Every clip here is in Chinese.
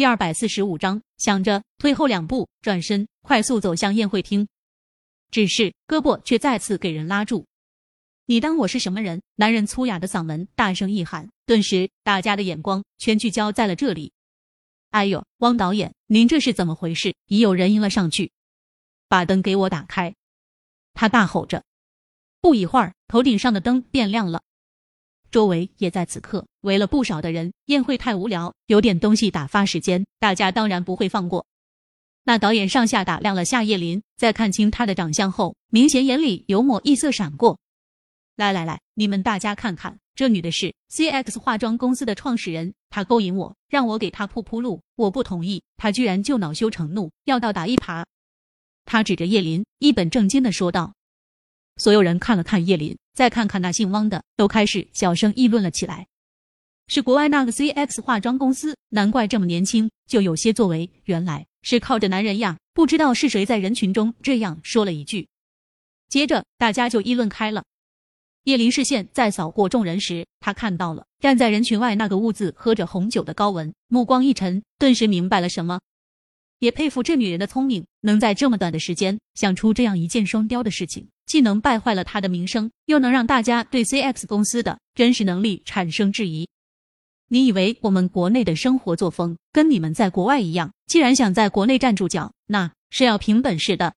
第二百四十五章，想着退后两步，转身快速走向宴会厅，只是胳膊却再次给人拉住。你当我是什么人？男人粗哑的嗓门大声一喊，顿时大家的眼光全聚焦在了这里。哎呦，汪导演，您这是怎么回事？已有人迎了上去，把灯给我打开！他大吼着。不一会儿，头顶上的灯变亮了。周围也在此刻围了不少的人。宴会太无聊，有点东西打发时间，大家当然不会放过。那导演上下打量了夏叶林，在看清他的长相后，明显眼里有抹异色闪过。来来来，你们大家看看，这女的是 CX 化妆公司的创始人，她勾引我，让我给她铺铺路，我不同意，她居然就恼羞成怒，要倒打一耙。他指着叶林，一本正经的说道。所有人看了看叶林，再看看那姓汪的，都开始小声议论了起来。是国外那个 CX 化妆公司，难怪这么年轻就有些作为，原来是靠着男人呀！不知道是谁在人群中这样说了一句，接着大家就议论开了。叶林视线在扫过众人时，他看到了站在人群外那个兀自喝着红酒的高文，目光一沉，顿时明白了什么。也佩服这女人的聪明，能在这么短的时间想出这样一箭双雕的事情，既能败坏了她的名声，又能让大家对 CX 公司的真实能力产生质疑。你以为我们国内的生活作风跟你们在国外一样？既然想在国内站住脚，那是要凭本事的。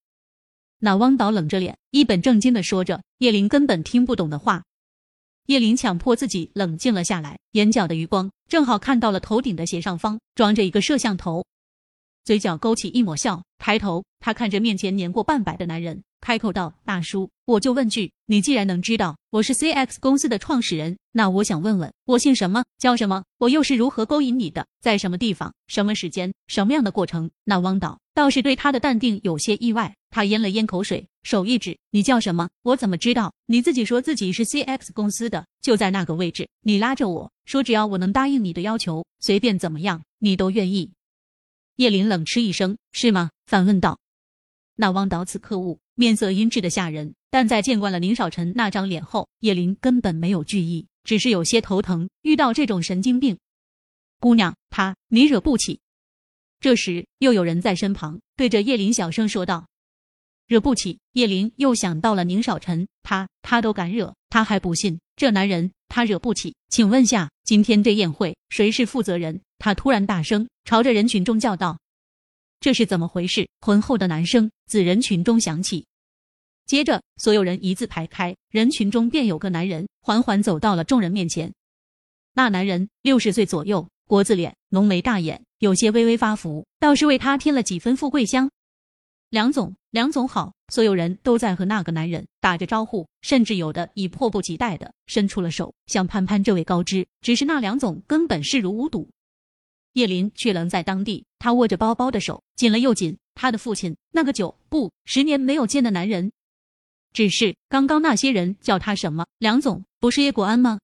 那汪导冷着脸，一本正经的说着叶林根本听不懂的话。叶林强迫自己冷静了下来，眼角的余光正好看到了头顶的斜上方装着一个摄像头。嘴角勾起一抹笑，抬头，他看着面前年过半百的男人，开口道：“大叔，我就问句，你既然能知道我是 CX 公司的创始人，那我想问问，我姓什么，叫什么？我又是如何勾引你的？在什么地方？什么时间？什么样的过程？”那汪导倒是对他的淡定有些意外，他咽了咽口水，手一指：“你叫什么？我怎么知道？你自己说自己是 CX 公司的，就在那个位置。你拉着我说，只要我能答应你的要求，随便怎么样，你都愿意。”叶林冷嗤一声：“是吗？”反问道。那汪导此刻物面色阴鸷的吓人，但在见惯了宁少臣那张脸后，叶林根本没有惧意，只是有些头疼。遇到这种神经病姑娘，他你惹不起。这时，又有人在身旁对着叶林小声说道：“惹不起。”叶林又想到了宁少臣，他他都敢惹，他还不信这男人他惹不起？请问下，今天这宴会谁是负责人？他突然大声朝着人群中叫道：“这是怎么回事？”浑厚的男声自人群中响起，接着所有人一字排开，人群中便有个男人缓缓走到了众人面前。那男人六十岁左右，国字脸，浓眉大眼，有些微微发福，倒是为他添了几分富贵香。梁总，梁总好！所有人都在和那个男人打着招呼，甚至有的已迫不及待的伸出了手，想攀攀这位高枝。只是那梁总根本视如无睹。叶林却愣在当地，他握着包包的手紧了又紧。他的父亲，那个九不十年没有见的男人，只是刚刚那些人叫他什么？梁总，不是叶国安吗？